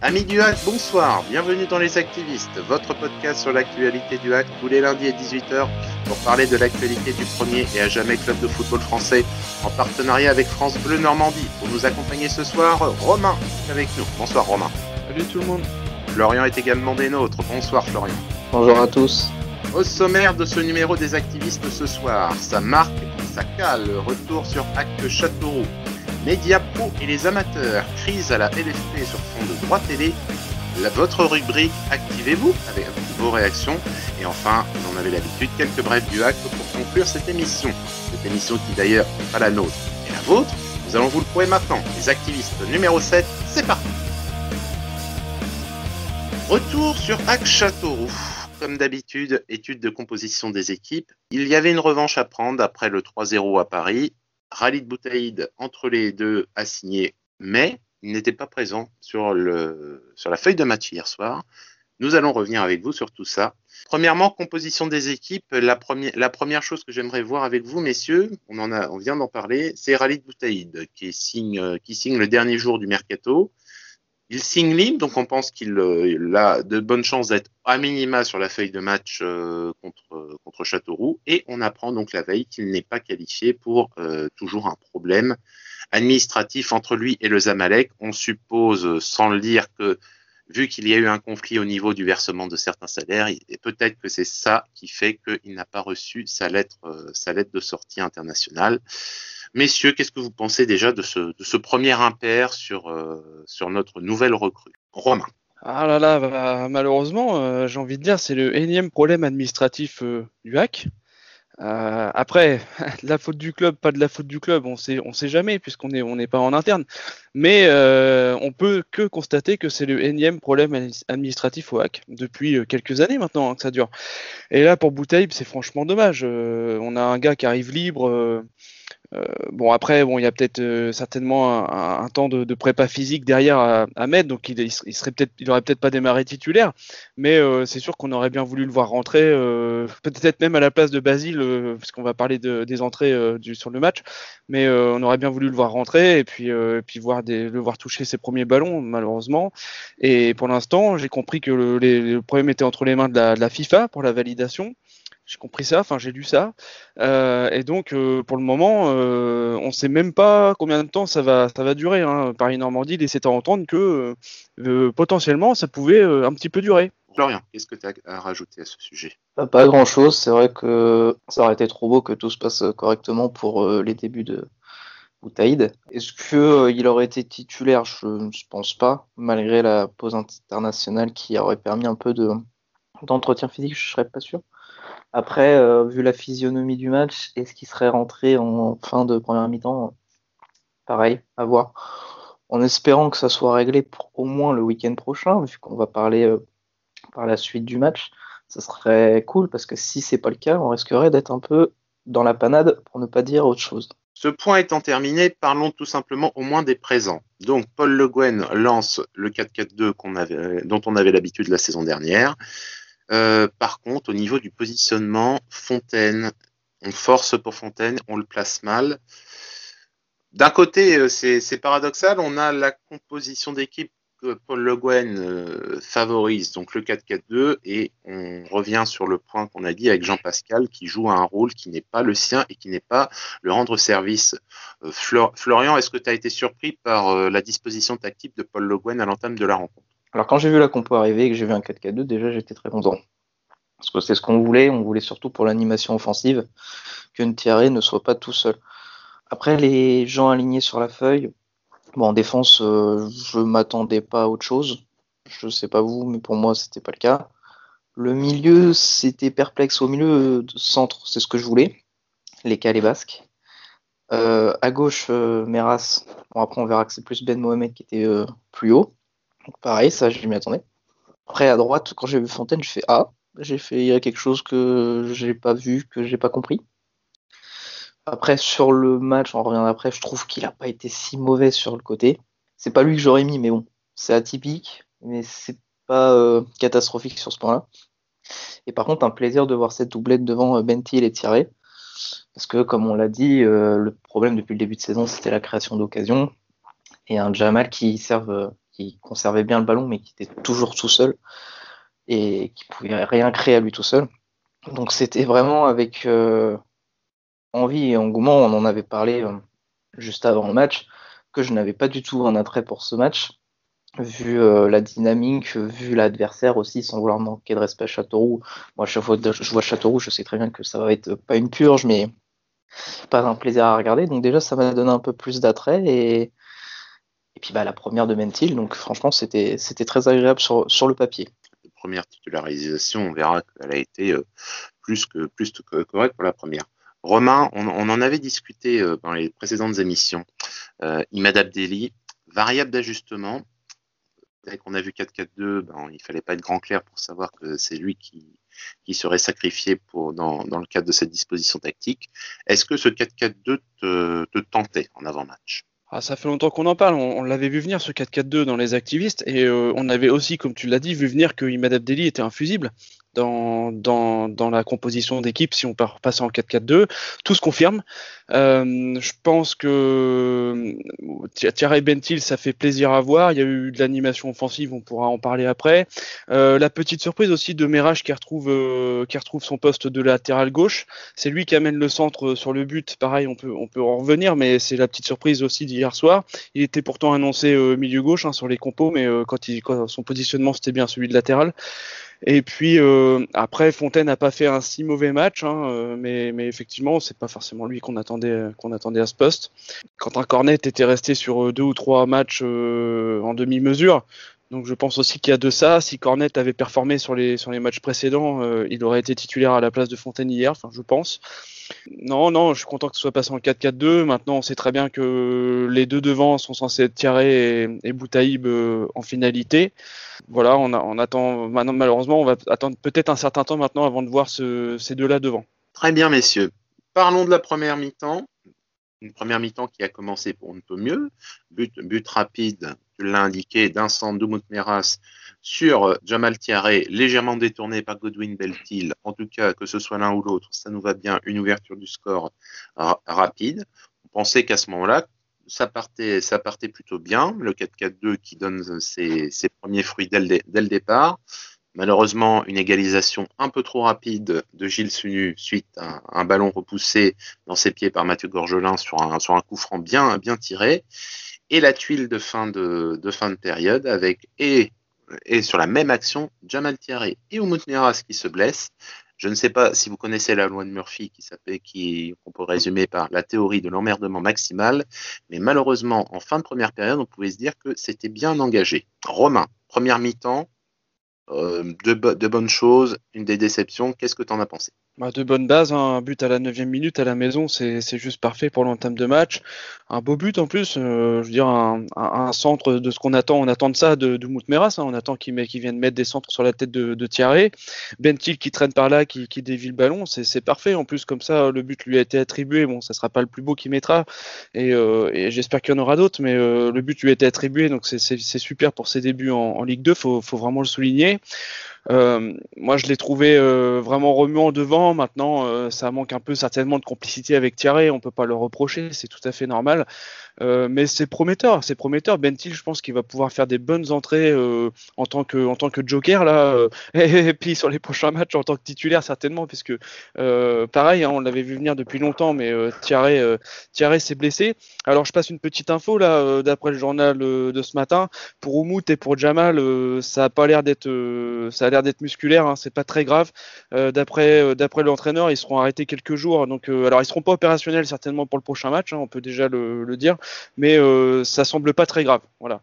Amis du hack, bonsoir, bienvenue dans Les Activistes, votre podcast sur l'actualité du hack tous les lundis à 18h pour parler de l'actualité du premier et à jamais club de football français en partenariat avec France Bleu Normandie. Pour nous accompagner ce soir, Romain est avec nous. Bonsoir Romain. Salut tout le monde. Florian est également des nôtres. Bonsoir Florian. Bonjour à tous. Au sommaire de ce numéro des activistes ce soir, ça marque, ça cale, retour sur Acte Châteauroux. Média Pro et les amateurs, crise à la LFP sur fond de droit télé, votre rubrique Activez-vous avec vos réactions, et enfin, vous en avez l'habitude, quelques brefs du hack pour conclure cette émission. Cette émission qui d'ailleurs n'est pas la nôtre et la vôtre, nous allons vous le prouver maintenant. Les activistes numéro 7, c'est parti Retour sur Hack Châteauroux. Comme d'habitude, étude de composition des équipes. Il y avait une revanche à prendre après le 3-0 à Paris Khalid Boutaïd entre les deux a signé, mais il n'était pas présent sur, la feuille de match hier soir. Nous allons revenir avec vous sur tout ça. Premièrement, composition des équipes. La première, chose que j'aimerais voir avec vous, messieurs, on, vient d'en parler, c'est Khalid Boutaïd signe, qui signe le dernier jour du mercato. Il signe libre, donc on pense qu'il euh, a de bonnes chances d'être à minima sur la feuille de match euh, contre, contre Châteauroux. Et on apprend donc la veille qu'il n'est pas qualifié pour euh, toujours un problème administratif entre lui et le Zamalek. On suppose, sans le dire, que vu qu'il y a eu un conflit au niveau du versement de certains salaires, peut-être que c'est ça qui fait qu'il n'a pas reçu sa lettre, sa lettre de sortie internationale. Messieurs, qu'est-ce que vous pensez déjà de ce, premier impair sur, euh, notre nouvelle recrue? Romain. Ah là là, bah, malheureusement, euh, j'ai envie de dire, c'est le énième problème administratif euh, du hack. après, de la faute du club, pas de la faute du club, on sait, on sait jamais puisqu'on n'est pas en interne. Mais on peut que constater que c'est le énième problème administratif au hack depuis quelques années maintenant hein, que ça dure. Et là, pour Bouteille, c'est franchement dommage. on a un gars qui arrive libre euh, bon après bon il y a peut-être euh, certainement un, temps de, prépa physique derrière à, mettre donc il, il serait peut-être il aurait peut-être pas démarré titulaire. Mais euh, c'est sûr qu'on aurait bien voulu le voir rentrer peut-être même à la place de Basile parce qu'on va parler de, des entrées sur le match. Mais on aurait bien voulu le voir rentrer et puis puis voir le voir toucher ses premiers ballons malheureusement. Et pour l'instant j'ai compris que le, problème était entre les mains de la FIFA pour la validation j'ai compris ça, enfin j'ai lu ça. Euh, et donc euh, pour le moment, euh, on ne sait même pas combien de temps ça va, ça va durer. Hein. Paris-Normandie laissait entendre que potentiellement ça pouvait un petit peu durer. Florian, qu'est-ce que tu as à rajouter à ce sujet? Pas grand-chose. C'est vrai que ça aurait été trop beau que tout se passe correctement pour les débuts de Boutaïd. Est-ce qu'il aurait été titulaire? Je ne pense pas, malgré la pause internationale qui aurait permis un peu d'entretien physique, je ne serais pas sûr. Après, euh, vu la physionomie du match, est-ce qu'il serait rentré en fin de première mi-temps? Pareil, à voir. En espérant que ça soit réglé au moins le week-end prochain, vu qu'on va parler euh, par la suite du match, ça serait cool parce que si c'est pas le cas, on risquerait d'être un peu dans la panade pour ne pas dire autre chose. Ce point étant terminé, parlons tout simplement au moins des présents. Donc Paul Le Guen lance le 4-4-2 dont on avait l'habitude la saison dernière. Euh, par contre, au niveau du positionnement, Fontaine, on force pour Fontaine, on le place mal. D'un côté, euh, c'est paradoxal, on a la composition d'équipe que Paul Le Guen euh, favorise, donc le 4-4-2, et on revient sur le point qu'on a dit avec Jean-Pascal, qui joue un rôle qui n'est pas le sien et qui n'est pas le rendre service. Florian, est-ce que tu as été surpris par la disposition tactique de Paul Le Guen à l'entame de la rencontre? Alors quand j'ai vu la compo arriver et que j'ai vu un 4K2, déjà j'étais très content. Parce que c'est ce qu'on voulait, on voulait surtout pour l'animation offensive que Thierry ne soit pas tout seul. Après les gens alignés sur la feuille, bon en défense euh, je m'attendais pas à autre chose. Je sais pas vous, mais pour moi c'était pas le cas. Le milieu, c'était perplexe au milieu de centre, c'est ce que je voulais. Les Calais basques. Euh, à gauche, euh, Meras. Bon, après, on verra que c'est plus Ben Mohamed qui était plus haut. Pareil, ça, je m'y attendais. Après, à droite, quand j'ai vu Fontaine, je fais Ah, j'ai fait quelque chose que j'ai pas vu, que j'ai pas compris. Après, sur le match, on revient après, je trouve qu'il a pas été si mauvais sur le côté. C'est pas lui que j'aurais mis, mais bon, c'est atypique, mais c'est pas euh, catastrophique sur ce point-là. Et par contre, un plaisir de voir cette doublette devant euh, Bentil et Thierry. Parce que, comme on l'a dit, euh, le problème depuis le début de saison, c'était la création d'occasions. Et un Jamal qui serve qui conservait bien le ballon, mais qui était toujours tout seul et qui pouvait rien créer à lui tout seul. Donc c'était vraiment avec euh, envie et engouement, on en avait parlé euh, juste avant le match, que je n'avais pas du tout un attrait pour ce match, vu euh, la dynamique, vu l'adversaire aussi, sans vouloir manquer de respect à Châteauroux. Moi, chaque fois que je vois Châteauroux, je sais très bien que ça va être pas une purge, mais pas un plaisir à regarder. Donc déjà, ça m'a donné un peu plus d'attrait et, et puis bah, la première de Mentil, donc franchement, c'était très agréable sur, le papier première titularisation, on verra qu'elle a été euh, plus que plus correcte pour la première. Romain, on, en avait discuté euh, dans les précédentes émissions. Euh, Imad Abdelli, variable d'ajustement. Dès qu'on a vu 4-4-2, ben, il fallait pas être grand clair pour savoir que c'est lui qui, serait sacrifié dans, le cadre de cette disposition tactique. Est-ce que ce 4-4-2 te, te tentait en avant-match? Ah, ça fait longtemps qu'on en parle. On, l'avait vu venir ce 4-4-2 dans les activistes et euh, on avait aussi, comme tu l'as dit, vu venir que Imad Abdelli était infusible dans, la composition d'équipe si on part passer en 4-4-2. Tout se confirme. Euh, je pense que euh, Thierry Bentil, ça fait plaisir à voir. Il y a eu de l'animation offensive, on pourra en parler après. Euh, la petite surprise aussi de Merage qui retrouve, son poste de latéral gauche. C'est lui qui amène le centre sur le but. Pareil, on peut, en revenir, mais c'est la petite surprise aussi d'hier soir. Il était pourtant annoncé milieu gauche hein, sur les compos, mais quand son positionnement c'était bien celui de latéral. Et puis euh, après, Fontaine n'a pas fait un si mauvais match, hein, euh, mais, mais, effectivement, c'est pas forcément lui qu'on attendait, qu'on attendait à ce poste. Quand un Cornet était resté sur euh, deux ou trois matchs en demi-mesure, donc je pense aussi qu'il y a de ça. Si Cornet avait performé sur les, matchs précédents, il aurait été titulaire à la place de Fontaine hier, je pense. Non, non, je suis content que ce soit passé en 4-4-2. Maintenant, on sait très bien que les deux devant sont censés être Thierry et, Boutaïb en finalité voilà, on, attend maintenant malheureusement, on va attendre peut-être un certain temps maintenant avant de voir ces deux-là devant. Très bien, messieurs. Parlons de la première mi-temps. Une première mi-temps qui a commencé pour un peu mieux. But, but rapide, tu l'as indiqué, de Meras sur Jamal Thierry, légèrement détourné par Godwin Beltil. En tout cas, que ce soit l'un ou l'autre, ça nous va bien. Une ouverture du score rapide. On pensait qu'à ce moment-là, ça partait, plutôt bien. Le 4-4-2 qui donne ses, premiers fruits dès le, départ. Malheureusement, une égalisation un peu trop rapide de Gilles Sunu suite à un ballon repoussé dans ses pieds par Mathieu Gorgelin sur un, coup franc bien tiré. Et la tuile de fin de, de fin de période avec et, et sur la même action, Jamal Thierry et Oumout qui se blessent. Je ne sais pas si vous connaissez la loi de Murphy qui s'appelle, qui, qu'on peut résumer par la théorie de l'emmerdement maximal, mais malheureusement, en fin de première période, on pouvait se dire que c'était bien engagé. Romain, première mi-temps, euh, de, de, bonnes choses, une des déceptions. Qu'est-ce que tu en as pensé? Bah, De bonnes bases, hein. un but à la 9 minute à la maison, c'est juste parfait pour l'entame de match. Un beau but en plus, euh, je veux dire, un, centre de ce qu'on attend. On attend de ça de, Moutmeras, hein. on attend qu'il qu vienne mettre des centres sur la tête de, de. Bentil qui traîne par là, qui, dévie le ballon, c'est parfait. En plus, comme ça, le but lui a été attribué. Bon, ça sera pas le plus beau qu'il mettra, et, euh, j'espère qu'il y en aura d'autres, mais euh, le but lui a été attribué, donc c'est super pour ses débuts en, Ligue 2, faut, faut vraiment le souligner. Euh, moi, je l'ai trouvé euh, vraiment remuant devant. Maintenant, euh, ça manque un peu certainement de complicité avec Thierry. On peut pas le reprocher, c'est tout à fait normal. Euh, mais c'est prometteur, c'est prometteur. Bentil, je pense qu'il va pouvoir faire des bonnes entrées euh, en tant que en tant que joker là, euh, et, puis sur les prochains matchs en tant que titulaire certainement, puisque pareil, hein, on l'avait vu venir depuis longtemps, mais Thierry, s'est blessé. Alors je passe une petite info là, d'après le journal de ce matin, pour Oumout et pour Jamal, ça a pas l'air d'être, ça a l'air d'être musculaire, hein, c'est pas très grave. d'après d'après l'entraîneur, ils seront arrêtés quelques jours, donc alors ils seront pas opérationnels certainement pour le prochain match, hein, on peut déjà le dire mais euh, ça semble pas très grave. Voilà.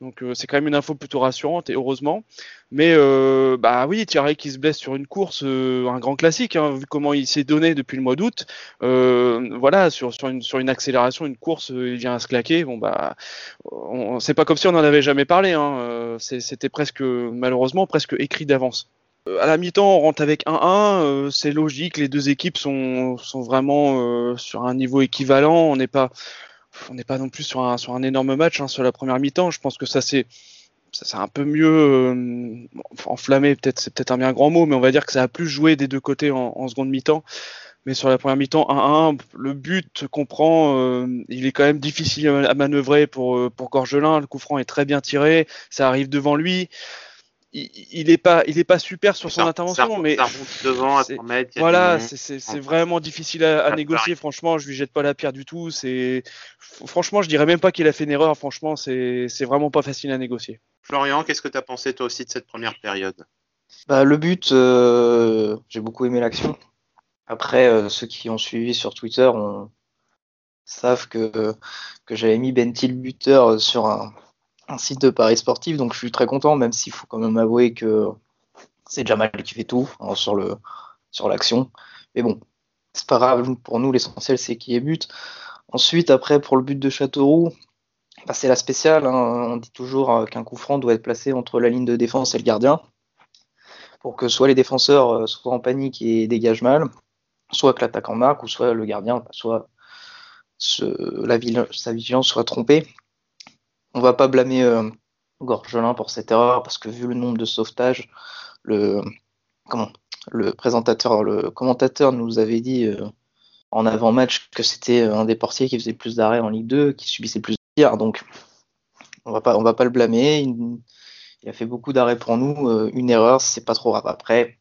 Donc euh, c'est quand même une info plutôt rassurante et heureusement. Mais euh, bah oui, Thierry qui se blesse sur une course, un grand classique, hein, vu comment il s'est donné depuis le mois d'août. voilà, sur, sur, une, sur une accélération, une course, il vient à se claquer. Bon bah, c'est pas comme si on n'en avait jamais parlé. Hein. C'était presque, malheureusement, presque écrit d'avance. À la mi-temps, on rentre avec 1-1, c'est logique. Les deux équipes sont, sont vraiment sur un niveau équivalent. On n'est pas on n'est pas non plus sur un, sur énorme match hein, sur la première mi-temps. Je pense que ça c'est ça un peu mieux euh, enflammé, peut-être c'est peut-être un bien grand mot, mais on va dire que ça a plus joué des deux côtés en, seconde mi-temps. Mais sur la première mi-temps, 1-1, le but qu'on prend, euh, il est quand même difficile à manœuvrer pour, euh, pour Gorgelin. Le coup franc est très bien tiré, ça arrive devant lui. Il, n'est est pas, il est pas super sur son intervention, mais ça devant à 3 mètres. Voilà, c'est vraiment difficile à, négocier. Franchement, je lui jette pas la pierre du tout. C'est franchement, je dirais même pas qu'il a fait une erreur. Franchement, c'est vraiment pas facile à négocier. Florian, qu'est-ce que tu as pensé toi aussi de cette première période? Bah, le but, euh, j'ai beaucoup aimé l'action. Après, euh, ceux qui ont suivi sur Twitter savent que, que j'avais mis Bentil buteur sur un, site de Paris sportif, donc je suis très content, même s'il faut quand même avouer que c'est Jamal qui fait tout hein, sur l'action. Mais bon, c'est pas grave, pour nous l'essentiel c'est qui est but. Ensuite, après pour le but de Châteauroux, bah, c'est la spéciale. Hein. On dit toujours euh, qu'un coup franc doit être placé entre la ligne de défense et le gardien pour que soit les défenseurs euh, soient en panique et dégagent mal, soit que l'attaquant marque, ou soit le gardien, bah, soit la, sa vigilance soit trompée. On va pas blâmer euh, Gorgelin pour cette erreur, parce que vu le nombre de sauvetages, le, comment, le présentateur, le commentateur nous avait dit euh, en avant-match que c'était un des portiers qui faisait plus d'arrêts en Ligue 2, qui subissait plus de tirs, donc on va pas, va pas le blâmer. Il a fait beaucoup d'arrêts pour nous. Euh, une erreur, c'est pas trop grave. Après,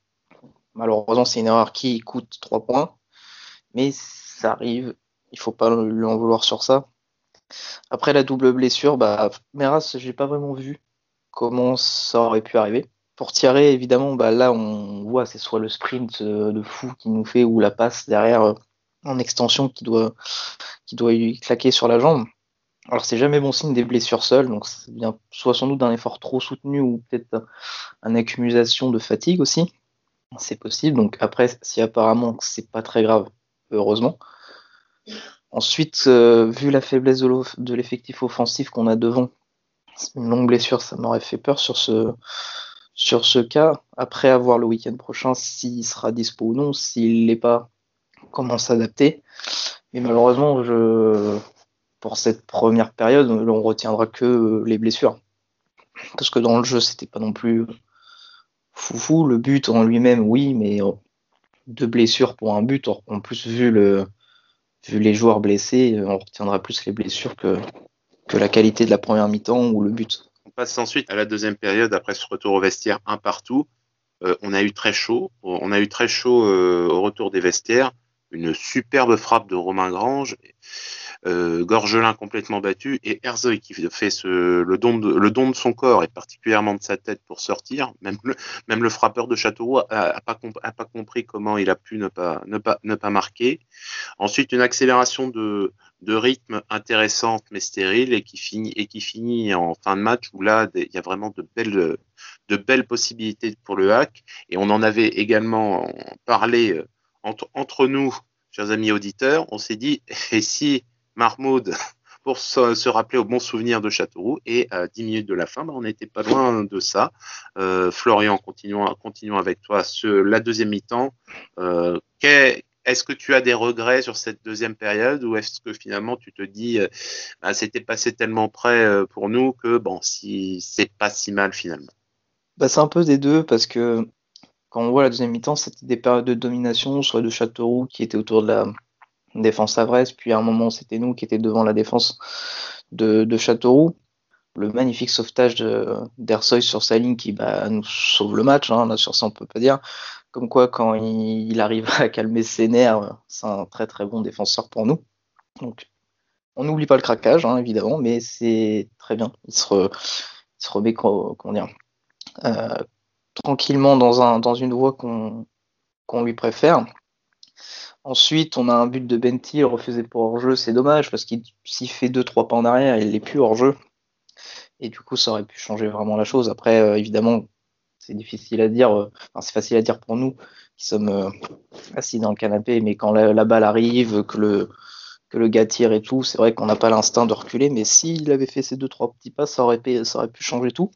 malheureusement, c'est une erreur qui coûte 3 points. Mais ça arrive. Il faut pas lui en vouloir sur ça. Après la double blessure, bah, Meras, j'ai pas vraiment vu comment ça aurait pu arriver. Pour tirer, évidemment, bah, là, on voit, c'est soit le sprint euh, de fou qui nous fait ou la passe derrière euh, en extension qui doit, qui lui claquer sur la jambe. Alors c'est jamais bon signe des blessures seules, donc ça vient soit sans doute d'un effort trop soutenu ou peut-être une accumulation de fatigue aussi. C'est possible. Donc après, si apparemment c'est pas très grave, heureusement. Ensuite, euh, vu la faiblesse de l'effectif offensif qu'on a devant, une longue blessure, ça m'aurait fait peur sur ce, sur ce cas. Après avoir le week-end prochain, s'il sera dispo ou non, s'il l'est pas, comment s'adapter. Mais malheureusement, pour cette première période, on retiendra que les blessures. Parce que dans le jeu, c'était pas non plus foufou. Le but en lui-même, oui, mais euh, deux blessures pour un but. En plus, vu, le, vu les joueurs blessés, on retiendra plus les blessures que, la qualité de la première mi-temps ou le but. On passe ensuite à la deuxième période, après ce retour au vestiaire un partout. Euh, on a eu très chaud. On a eu très chaud au retour des vestiaires. Une superbe frappe de Romain Grange euh, Gorgelin complètement battu et Herzog qui fait ce, le, don de, le don de son corps et particulièrement de sa tête pour sortir. Même le, même le frappeur de Châteauroux a, pas, a pas compris comment il a pu ne pas, ne pas, ne pas marquer. Ensuite, une accélération de, de rythme intéressante mais stérile et qui finit et qui finit en fin de match où là il y a vraiment de belles de belles possibilités pour le hack et on en avait également parlé euh, entre, entre nous chers amis auditeurs on s'est dit et si Pour se, rappeler au bon souvenir de Châteauroux. Et à 10 minutes de la fin, bah, on n'était pas loin de ça. Euh, Florian, continuons, avec toi. sur la deuxième mi-temps, euh, est-ce que tu as des regrets sur cette deuxième période ou est-ce que finalement tu te dis euh, bah, c'était passé tellement près pour nous que bon, si c'est pas si mal finalement? Bah, C'est un peu des deux parce que quand on voit la deuxième mi-temps, c'était des périodes de domination, soit de Châteauroux qui était autour de la, défense Vresse, puis à un moment c'était nous qui étions devant la défense de, Châteauroux. Le magnifique sauvetage d'Ersoy sur sa ligne qui bah, nous sauve le match, hein, là sur ça on peut pas dire. Comme quoi quand il, arrive à calmer ses nerfs, c'est un très très bon défenseur pour nous. Donc on n'oublie pas le craquage hein, évidemment, mais c'est très bien. Il se, remet comment dire, euh, tranquillement dans, un, dans une voie qu'on lui préfère. Ensuite, on a un but de Bentil refusé pour hors-jeu. C'est dommage parce qu'il s'il fait 2-3 pas en arrière, il n'est plus hors-jeu. Et du coup, ça aurait pu changer vraiment la chose. Après, euh, évidemment, c'est difficile à dire. Euh, enfin, c'est facile à dire pour nous qui sommes euh, assis dans le canapé, mais quand la, balle arrive, que le, que le gars tire et tout, c'est vrai qu'on n'a pas l'instinct de reculer. Mais s'il avait fait ces 2-3 petits pas, ça aurait, ça aurait pu changer tout.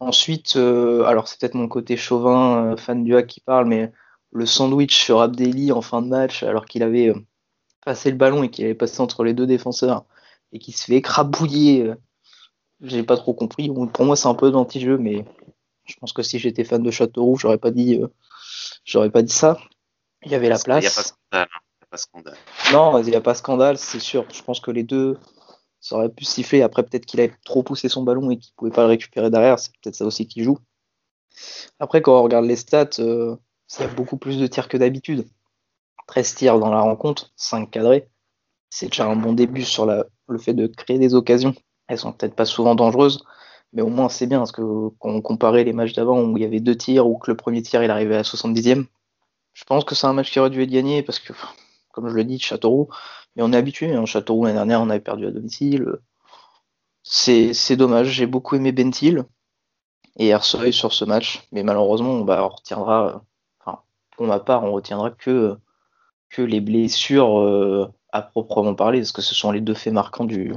Ensuite, alors c'est peut-être mon côté chauvin, fan du hack qui parle, mais le sandwich sur Abdelli en fin de match alors qu'il avait euh, passé le ballon et qu'il avait passé entre les deux défenseurs et qu'il se fait écrabouiller. Euh, j'ai pas trop compris. Pour moi, c'est un peu d'anti-jeu, mais je pense que si j'étais fan de Châteauroux, j'aurais pas dit, euh, j'aurais pas dit ça. Il y avait la place. Il n'y a pas scandale. hein. Il y a pas scandale. Non, il n'y a pas scandale, c'est sûr. Je pense que les deux, ça aurait pu siffler. Après, peut-être qu'il a trop poussé son ballon et qu'il ne pouvait pas le récupérer derrière. C'est peut-être ça aussi qui joue. Après, quand on regarde les stats, euh, a beaucoup plus de tirs que d'habitude. 13 tirs dans la rencontre, 5 cadrés. C'est déjà un bon début sur le fait de créer des occasions. Elles sont peut-être pas souvent dangereuses, mais au moins c'est bien parce que quand on comparait les matchs d'avant où il y avait deux tirs ou que le premier tir il arrivait à 70e, je pense que c'est un match qui aurait dû être gagné parce que, comme je le dis, Châteauroux, mais on est habitué. Hein, Châteauroux l'année dernière on avait perdu à domicile. C'est c'est dommage. J'ai beaucoup aimé Bentil et Ersoy sur ce match, mais malheureusement bah, on retiendra, pour ma part on retiendra que que les blessures euh, à proprement parler, parce que ce sont les deux faits marquants du,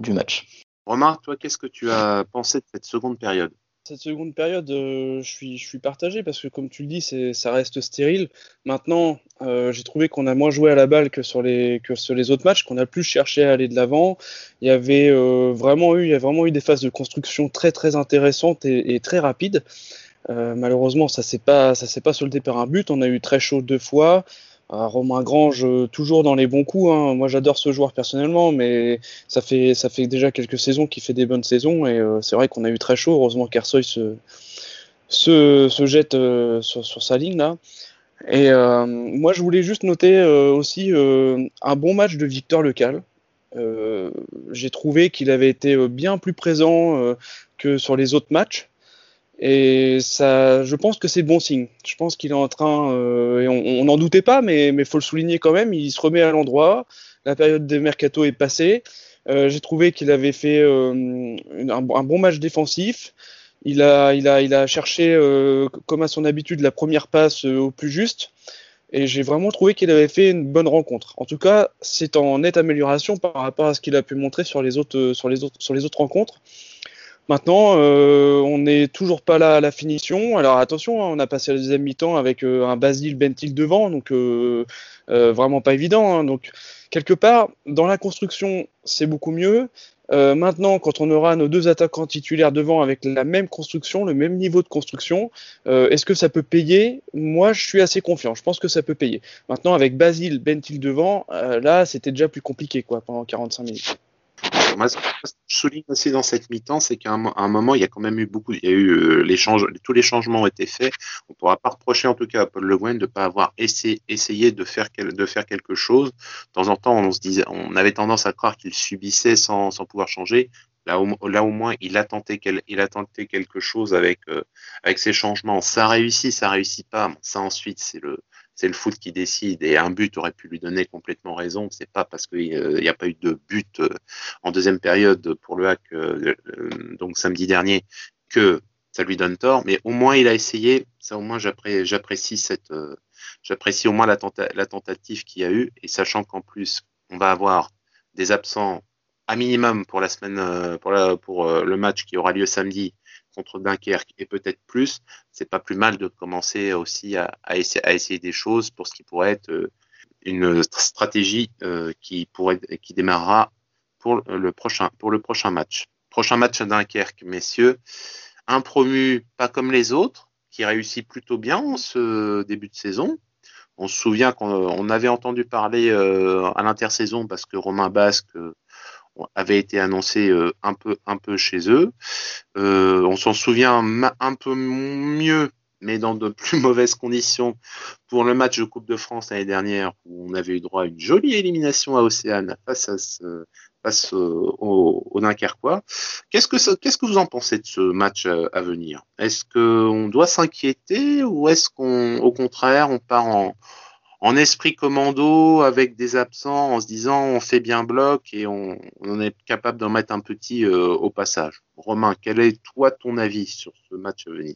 du match. Romain, toi, qu'est-ce que tu as pensé de cette seconde période? Cette seconde période, euh, je, suis, je suis partagé parce que, comme tu le dis, c'est, ça reste stérile. Maintenant, euh, j'ai trouvé qu'on a moins joué à la balle que sur les, que sur les autres matchs, qu'on a plus cherché à aller de l'avant. Il y avait euh, vraiment eu, il y a vraiment eu des phases de construction très très intéressantes et, et très rapides. Euh, malheureusement, ça s'est pas, ça s'est pas soldé par un but. On a eu très chaud deux fois. Euh, Romain Grange, euh, toujours dans les bons coups. Hein. Moi, j'adore ce joueur personnellement, mais ça fait, ça fait déjà quelques saisons qu'il fait des bonnes saisons. Et c'est vrai qu'on a eu très chaud. Heureusement qu'Ersoy se, se, se jette sur, sur, sa ligne là. Et moi, je voulais juste noter aussi un bon match de Victor Lecal. J'ai trouvé qu'il avait été bien plus présent que sur les autres matchs. Et ça, je pense que c'est bon signe. Je pense qu'il est en train, euh, on n'en doutait pas, mais il faut le souligner quand même, il se remet à l'endroit. La période de mercato est passée. Euh, J'ai trouvé qu'il avait fait euh, un, bon match défensif. Il a, il a, il a cherché, comme à son habitude, la première passe au plus juste. Et j'ai vraiment trouvé qu'il avait fait une bonne rencontre. En tout cas, c'est en nette amélioration par rapport à ce qu'il a pu montrer sur les autres, sur les autres, sur les autres rencontres. Maintenant, euh, on n'est toujours pas là à la finition. Alors attention, hein, on a passé la deuxième mi-temps avec euh, un Basile Bentil devant, donc euh, vraiment pas évident. Hein. Donc quelque part, dans la construction, c'est beaucoup mieux. maintenant, quand on aura nos deux attaquants titulaires devant avec la même construction, le même niveau de construction, est-ce que ça peut payer? Moi, je suis assez confiant. Je pense que ça peut payer. Maintenant, avec Basile Bentil devant, là, c'était déjà plus compliqué quoi pendant 45 minutes. Moi, ce que je souligne aussi dans cette mi-temps, c'est qu'à un, moment, il y a quand même eu beaucoup, il y a eu euh, les change, tous les changements ont été faits. On ne pourra pas reprocher, en tout cas, à Paul Le Guen de ne pas avoir essayé, de, faire quelque chose. De temps en temps, on, se disait, on avait tendance à croire qu'il subissait sans, pouvoir changer. Là au, moins, il a tenté, quelque chose avec, euh, ses changements. Ça réussit, ça réussit pas. Ça, ensuite, c'est le, c'est le foot qui décide et un but aurait pu lui donner complètement raison. C'est pas parce qu'il n'y euh, a pas eu de but euh, en deuxième période pour le hack euh, donc samedi dernier que ça lui donne tort, mais au moins il a essayé. Ça au moins j'apprécie cette j'apprécie au moins la, la tentative qu'il y a eu et sachant qu'en plus on va avoir des absents à minimum pour la semaine pour le match qui aura lieu samedi contre Dunkerque et peut-être plus, c'est pas plus mal de commencer aussi à, essayer, des choses pour ce qui pourrait être euh, une stratégie euh, qui pourrait qui démarrera pour le prochain pour le prochain match. Prochain match à Dunkerque, messieurs. Un promu pas comme les autres, qui réussit plutôt bien en ce début de saison. On se souvient qu'on avait entendu parler euh, à l'intersaison parce que Romain Basque avait été annoncé euh, un peu un peu chez eux. Euh, on s'en souvient un peu mieux, mais dans de plus mauvaises conditions pour le match de Coupe de France l'année dernière où on avait eu droit à une jolie élimination à Océane face à ce, face au, au Dunkerquois. Qu'est-ce que que vous en pensez de ce match à venir? Est-ce qu'on doit s'inquiéter ou est-ce qu'on au contraire on part en en esprit commando avec des absents en se disant on fait bien bloc et on, est capable d'en mettre un petit euh, au passage. Romain, quel est toi ton avis sur ce match à venir?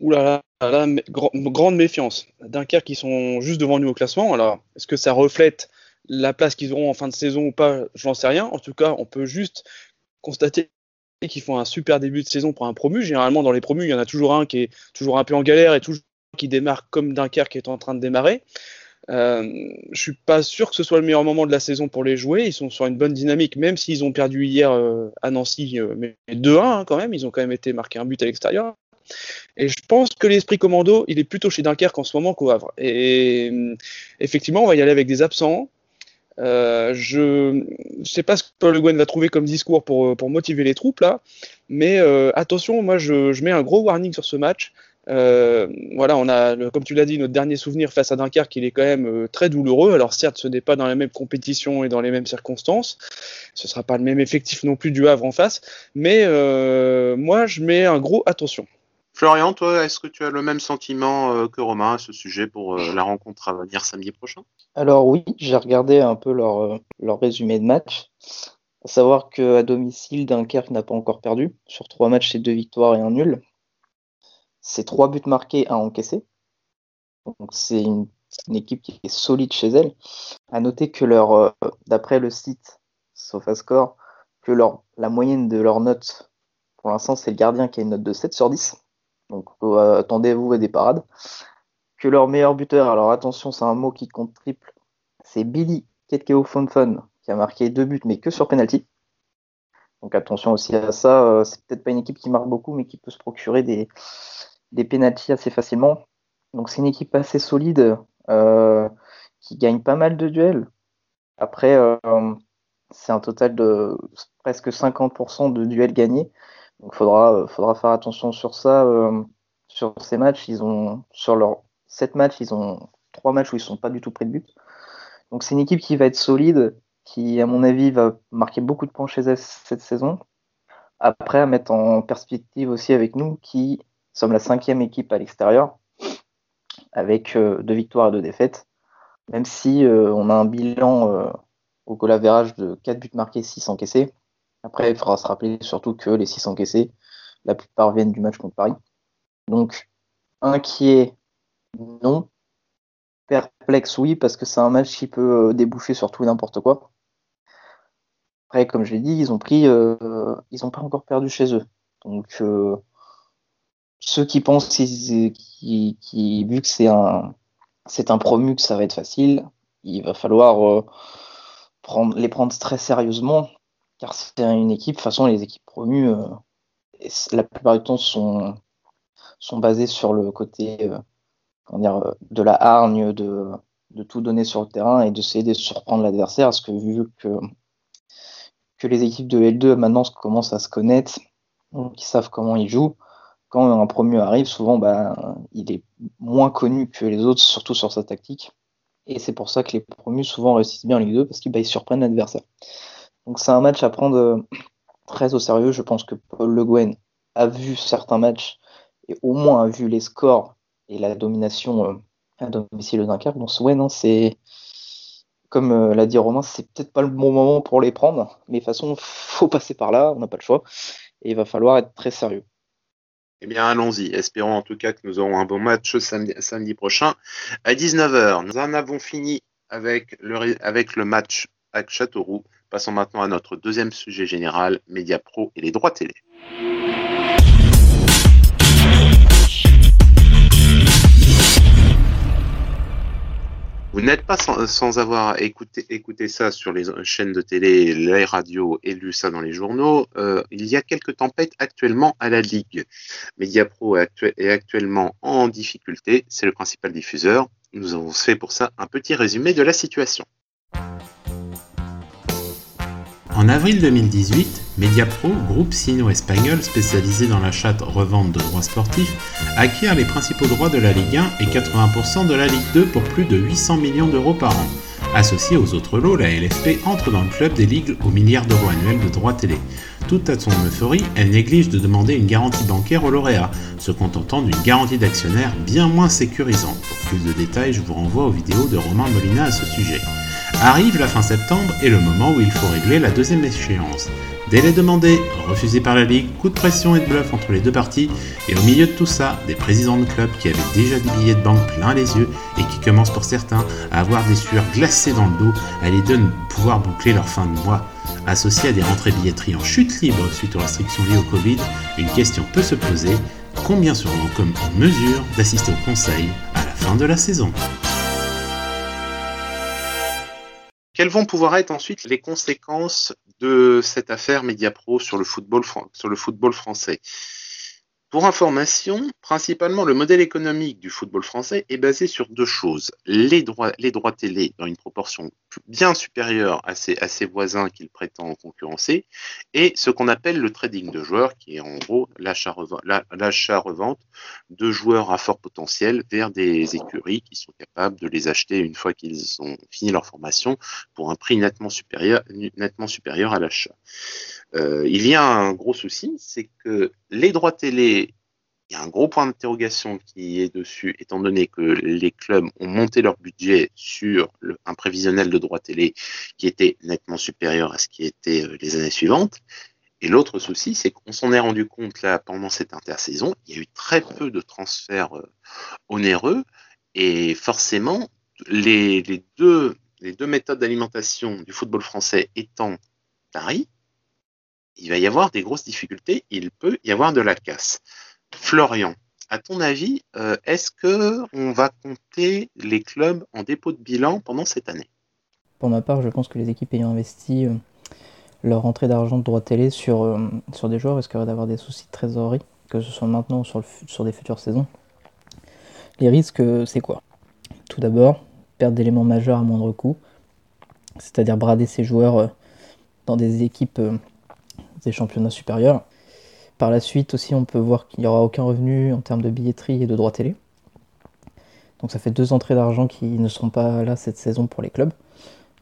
Ouh là là, là grand, grande méfiance. Dunkerque qui sont juste devant nous au classement. Alors, est-ce que ça reflète la place qu'ils auront en fin de saison ou pas? J'en sais rien. En tout cas, on peut juste constater qu'ils font un super début de saison pour un promu. Généralement, dans les promus, il y en a toujours un qui est toujours un peu en galère et toujours qui démarre comme Dunkerque est en train de démarrer. Euh, je suis pas sûr que ce soit le meilleur moment de la saison pour les jouer. Ils sont sur une bonne dynamique, même s'ils ont perdu hier euh, à Nancy, euh, mais 2-1 hein, quand même. Ils ont quand même été marqués un but à l'extérieur. Et je pense que l'esprit commando, il est plutôt chez Dunkerque en ce moment qu'au Havre. Et effectivement, on va y aller avec des absents. Euh, je ne sais pas ce que Paul Le Guen va trouver comme discours pour, pour motiver les troupes là, mais euh, attention, moi je, mets un gros warning sur ce match. Euh, voilà, on a, comme tu l'as dit, notre dernier souvenir face à Dunkerque, il est quand même euh, très douloureux. Alors certes, ce n'est pas dans la même compétition et dans les mêmes circonstances. Ce sera pas le même effectif non plus du Havre en face, mais euh, moi je mets un gros attention. Florian, toi, est-ce que tu as le même sentiment euh, que Romain à ce sujet pour euh, la rencontre à venir samedi prochain? Alors oui, j'ai regardé un peu leur, leur résumé de match. À savoir qu'à domicile, Dunkerque n'a pas encore perdu. Sur trois matchs, c'est deux victoires et un nul. C'est trois buts marqués, un encaissé. Donc c'est une, équipe qui est solide chez elle. À noter que leur, d'après le site SofaScore, que leur, la moyenne de leur note, pour l'instant, c'est le gardien qui a une note de 7 sur 10. Donc euh, attendez-vous à des parades. Que leur meilleur buteur, alors attention, c'est un mot qui compte triple, c'est Billy Ketkeo Fonfon qui a marqué deux buts, mais que sur penalty. Donc attention aussi à ça. Euh, c'est peut-être pas une équipe qui marque beaucoup, mais qui peut se procurer des, des pénalties assez facilement. Donc c'est une équipe assez solide euh, qui gagne pas mal de duels. Après, euh, c'est un total de presque 50% de duels gagnés. Donc faudra, faudra faire attention sur ça. Euh, sur ces matchs, ils ont sur leurs 7 matchs, ils ont 3 matchs où ils sont pas du tout près de but. Donc c'est une équipe qui va être solide, qui à mon avis va marquer beaucoup de points chez elle cette saison. Après, à mettre en perspective aussi avec nous, qui sommes la cinquième équipe à l'extérieur, avec euh, deux victoires et deux défaites. Même si euh, on a un bilan euh, au goal de 4 buts marqués, 6 encaissés. Après, il faudra se rappeler surtout que les 6 encaissés, la plupart viennent du match contre Paris. Donc, inquiet, non. Perplexe, oui, parce que c'est un match qui peut déboucher sur tout et n'importe quoi. Après, comme je l'ai dit, ils ont pris, ils n'ont pas encore perdu chez eux. Donc, euh, ceux qui pensent, qui, vu que c'est un, c'est un promu, que ça va être facile, il va falloir euh, prendre, les prendre très sérieusement, car c'est une équipe, de toute façon, les équipes promues, euh, la plupart du temps, sont, sont basées sur le côté euh, de la hargne, de, de tout donner sur le terrain et d'essayer de surprendre l'adversaire, parce que vu que, que les équipes de L2 maintenant commencent à se connaître, donc ils savent comment ils jouent, quand un promu arrive, souvent, bah, il est moins connu que les autres, surtout sur sa tactique. Et c'est pour ça que les promus souvent réussissent bien en Ligue 2, parce qu'ils bah, surprennent l'adversaire. Donc c'est un match à prendre euh, très au sérieux. Je pense que Paul Le Guen a vu certains matchs, et au moins a vu les scores et la domination euh, à domicile de Dunkerque. Donc ouais, non, c'est... Comme euh, l'a dit Romain, c'est peut-être pas le bon moment pour les prendre, mais de toute façon, faut passer par là, on n'a pas le choix, et il va falloir être très sérieux. Eh bien, allons-y. Espérons en tout cas que nous aurons un bon match samedi, prochain à 19h. Nous en avons fini avec le, avec le match à Châteauroux. Passons maintenant à notre deuxième sujet général, Média Pro et les droits télé. Vous n'êtes pas sans, avoir écouté, ça sur les chaînes de télé, les radios et lu ça dans les journaux. Euh, il y a quelques tempêtes actuellement à la Ligue. Mediapro est, est actuellement en difficulté. C'est le principal diffuseur. Nous avons fait pour ça un petit résumé de la situation. En avril 2018, Mediapro, groupe sino-espagnol spécialisé dans l'achat-revente de droits sportifs, acquiert les principaux droits de la Ligue 1 et 80% de la Ligue 2 pour plus de 800 millions d'euros par an. Associée aux autres lots, la LFP entre dans le club des ligues aux milliards d'euros annuels de droits télé. Toute à son euphorie, elle néglige de demander une garantie bancaire aux lauréats, se contentant d'une garantie d'actionnaire bien moins sécurisante. Pour plus de détails, je vous renvoie aux vidéos de Romain Molina à ce sujet. Arrive la fin septembre et le moment où il faut régler la deuxième échéance. Délai demandé, refusé par la Ligue, coup de pression et de bluff entre les deux parties, et au milieu de tout ça, des présidents de clubs qui avaient déjà des billets de banque plein les yeux et qui commencent pour certains à avoir des sueurs glacées dans le dos à l'idée de pouvoir boucler leur fin de mois. Associé à des rentrées billetteries en chute libre suite aux restrictions liées au Covid, une question peut se poser, combien seront en mesure d'assister au conseil à la fin de la saison? Quelles vont pouvoir être ensuite les conséquences de cette affaire Mediapro sur le football, sur le football français Pour information, principalement, le modèle économique du football français est basé sur deux choses. Les droits, les télé dans une proportion bien supérieure à ses, voisins qu'il prétend concurrencer, et ce qu'on appelle le trading de joueurs, qui est en gros l'achat-revente de joueurs à fort potentiel vers des écuries qui sont capables de les acheter une fois qu'ils ont fini leur formation pour un prix nettement supérieur à l'achat. Euh, il y a un gros souci, c'est que les droits télé, il y a un gros point d'interrogation qui est dessus, étant donné que les clubs ont monté leur budget sur un prévisionnel de droits télé qui était nettement supérieur à ce qui était euh, les années suivantes. Et l'autre souci, c'est qu'on s'en est rendu compte là pendant cette intersaison, il y a eu très peu de transferts euh, onéreux et forcément les, deux, les deux méthodes d'alimentation du football français étant Paris, il va y avoir des grosses difficultés, il peut y avoir de la casse. Florian, à ton avis, euh, est-ce que on va compter les clubs en dépôt de bilan pendant cette année? Pour ma part, je pense que les équipes ayant investi euh, leur entrée d'argent de droit télé sur, euh, sur des joueurs risqueraient d'avoir des soucis de trésorerie, que ce soit maintenant ou sur, sur des futures saisons. Les risques, c'est quoi? Tout d'abord, perdre d'éléments majeurs à moindre coût, c'est-à-dire brader ces joueurs dans des équipes des championnats supérieurs. Par la suite aussi, on peut voir qu'il n'y aura aucun revenu en termes de billetterie et de droits télé. Donc ça fait deux entrées d'argent qui ne seront pas là cette saison pour les clubs.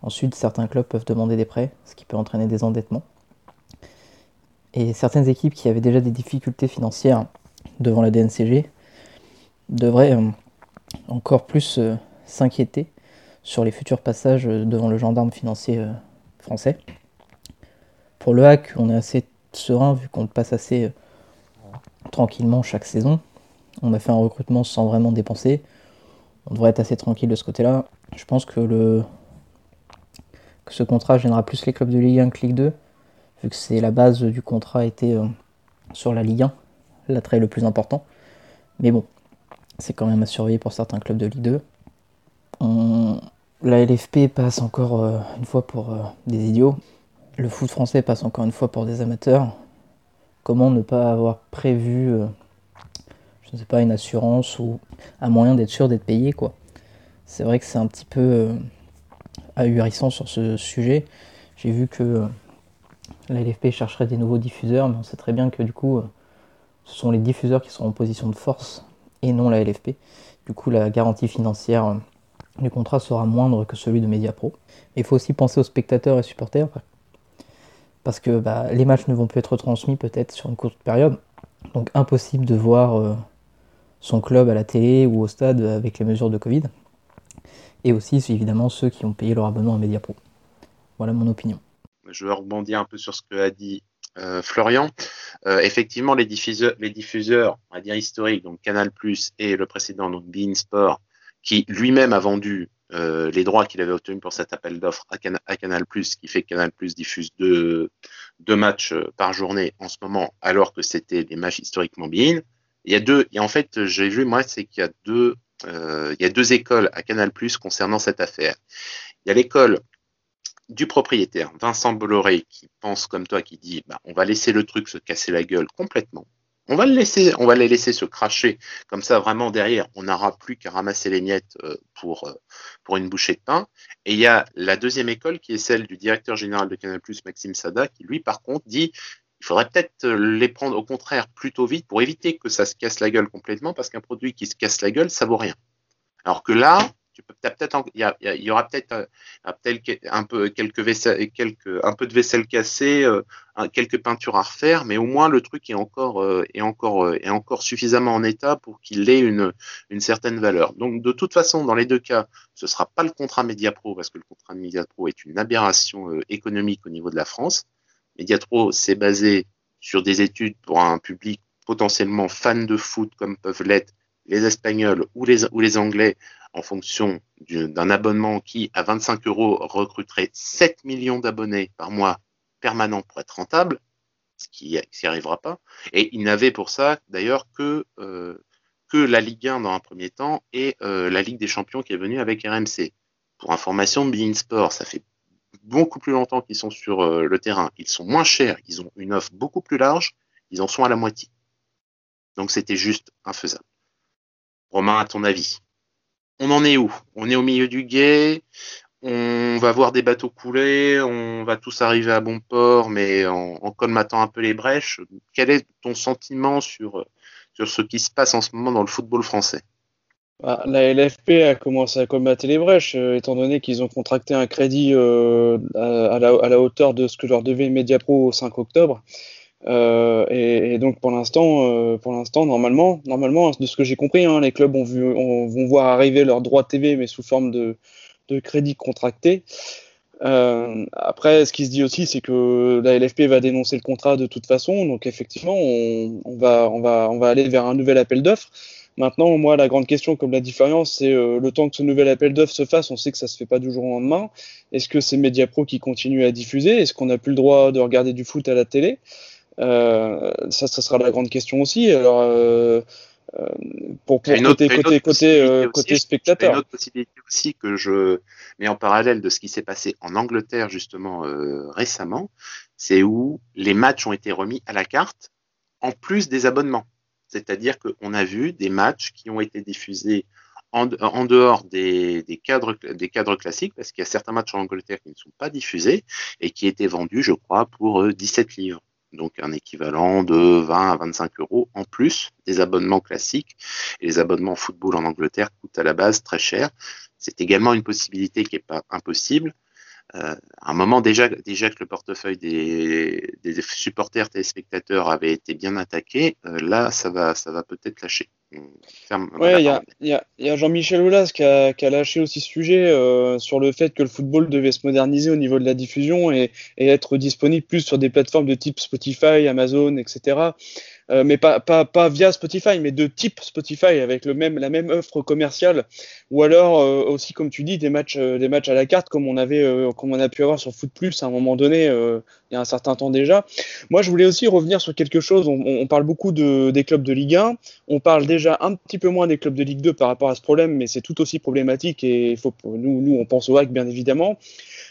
Ensuite, certains clubs peuvent demander des prêts, ce qui peut entraîner des endettements. Et certaines équipes qui avaient déjà des difficultés financières devant la DNCG devraient euh, encore plus euh, s'inquiéter sur les futurs passages devant le gendarme financier euh, français. Pour le hack, on est assez serein vu qu'on passe assez euh, tranquillement chaque saison. On a fait un recrutement sans vraiment dépenser. On devrait être assez tranquille de ce côté-là. Je pense que, le... que ce contrat gênera plus les clubs de Ligue 1 que Ligue 2, vu que c'est la base du contrat était euh, sur la Ligue 1, l'attrait le plus important. Mais bon, c'est quand même à surveiller pour certains clubs de Ligue 2. La LFP passe encore euh, une fois pour des idiots le foot français passe encore une fois pour des amateurs. Comment ne pas avoir prévu, euh, je ne sais pas, une assurance ou un moyen d'être sûr d'être payé. C'est vrai que c'est un petit peu euh, ahurissant sur ce sujet. J'ai vu que euh, la LFP chercherait des nouveaux diffuseurs, mais on sait très bien que du coup, ce sont les diffuseurs qui seront en position de force et non la LFP. Du coup, la garantie financière du contrat sera moindre que celui de Mediapro. Il faut aussi penser aux spectateurs et supporters parce que bah, les matchs ne vont plus être transmis peut-être sur une courte période. Donc impossible de voir euh, son club à la télé ou au stade avec les mesures de Covid. Et aussi évidemment ceux qui ont payé leur abonnement à Mediapro. Voilà mon opinion. Je vais rebondir un peu sur ce que a dit euh, Florian. Euh, effectivement, les diffuseurs, les on va dire historiques, donc Canal et le précédent, donc Bein Sport, qui lui-même a vendu euh, les droits qu'il avait obtenus pour cet appel d'offres à, Canal+, qui fait que Canal+, diffuse deux, matchs euh, par journée en ce moment, alors que c'était des matchs historiquement bien. Il y a deux, et en fait, j'ai vu, moi, c'est qu'il y a deux, euh, y a deux écoles à Canal+, concernant cette affaire. Il y a l'école du propriétaire, Vincent Bolloré, qui pense comme toi, qui dit, bah, on va laisser le truc se casser la gueule complètement. On va, le laisser, les laisser se cracher comme ça vraiment derrière. On n'aura plus qu'à ramasser les miettes euh, pour, euh, pour une bouchée de pain. Et il y a la deuxième école qui est celle du directeur général de Canal+, Maxime Sada, qui lui par contre dit il faudrait peut-être euh, les prendre au contraire plutôt vite pour éviter que ça se casse la gueule complètement parce qu'un produit qui se casse la gueule, ça vaut rien. Alors que là, peut-être il y, aura peut-être euh, un peu de vaisselle cassée, euh, quelques peintures à refaire, mais au moins le truc est encore euh, suffisamment en état pour qu'il ait une certaine valeur. Donc de toute façon, dans les deux cas, ce sera pas le contrat Mediapro parce que le contrat Mediapro est une aberration économique au niveau de la France. Mediapro s'est basé sur des études pour un public potentiellement fan de foot comme peuvent l'être les Espagnols ou les Anglais en fonction d'un abonnement qui, à 25 euros, recruterait 7 millions d'abonnés par mois permanents pour être rentable, ce qui n'y arrivera pas. Et il n'avait pour ça, d'ailleurs, que, euh, la Ligue 1 dans un premier temps et euh, la Ligue des Champions qui est venue avec RMC. Pour information, Bein Sport, ça fait beaucoup plus longtemps qu'ils sont sur euh, le terrain. Ils sont moins chers, ils ont une offre beaucoup plus large, ils en sont à la moitié. Donc c'était juste infaisable. Romain, à ton avis, on en est où? On est au milieu du guet, on va voir des bateaux couler, on va tous arriver à bon port, mais en, en colmatant un peu les brèches. Quel est ton sentiment sur, sur ce qui se passe en ce moment dans le football français? Bah, la LFP a commencé à colmater les brèches, euh, étant donné qu'ils ont contracté un crédit euh, à, la, à, la, hauteur de ce que leur devait Mediapro au 5 octobre. Euh, et, donc pour l'instant, euh, pour l'instant, normalement, normalement, de ce que j'ai compris, hein, les clubs vont voir arriver leurs droits TV, mais sous forme de, de crédit contracté. Euh, après, ce qui se dit aussi, c'est que la LFP va dénoncer le contrat de toute façon, donc effectivement, on, va, aller vers un nouvel appel d'offres. Maintenant, moi, la grande question, comme la différence, c'est euh, le temps que ce nouvel appel d'offres se fasse, on sait que ça se fait pas du jour au lendemain. Est-ce que c'est Mediapro qui continue à diffuser? Est-ce qu'on n'a plus le droit de regarder du foot à la télé? Ça, ça sera la grande question aussi. Alors, euh, euh pour, pour côté, autre, côté, euh, spectateur. Une autre possibilité aussi que je mets en parallèle de ce qui s'est passé en Angleterre justement euh, récemment, c'est où les matchs ont été remis à la carte en plus des abonnements. C'est-à-dire qu'on a vu des matchs qui ont été diffusés en, en dehors des, des, cadres, des cadres classiques, parce qu'il y a certains matchs en Angleterre qui ne sont pas diffusés et qui étaient vendus, je crois, pour 17 livres donc un équivalent de 20 à 25 euros en plus des abonnements classiques. Et les abonnements football en Angleterre coûtent à la base très cher. C'est également une possibilité qui n'est pas impossible. Euh, à un moment déjà, déjà que le portefeuille des, des supporters téléspectateurs avait été bien attaqué, euh, là ça va, ça va peut-être lâcher. Ouais, il y a, y a, y a Jean-Michel Aulas qui a, qui a, lâché aussi ce sujet euh, sur le fait que le football devait se moderniser au niveau de la diffusion et, et être disponible plus sur des plateformes de type Spotify, Amazon, etc. Euh, mais pas, pas, pas via Spotify, mais de type Spotify avec le même, la même offre commerciale, ou alors euh, aussi comme tu dis des matchs, euh, des matchs à la carte comme on avait, euh, comme on a pu avoir sur Foot Plus à un moment donné, euh, il y a un certain temps déjà. Moi, je voulais aussi revenir sur quelque chose. On, parle beaucoup de, des clubs de Ligue 1, on parle déjà un petit peu moins des clubs de Ligue 2 par rapport à ce problème, mais c'est tout aussi problématique et faut, nous, nous, on pense au hack bien évidemment.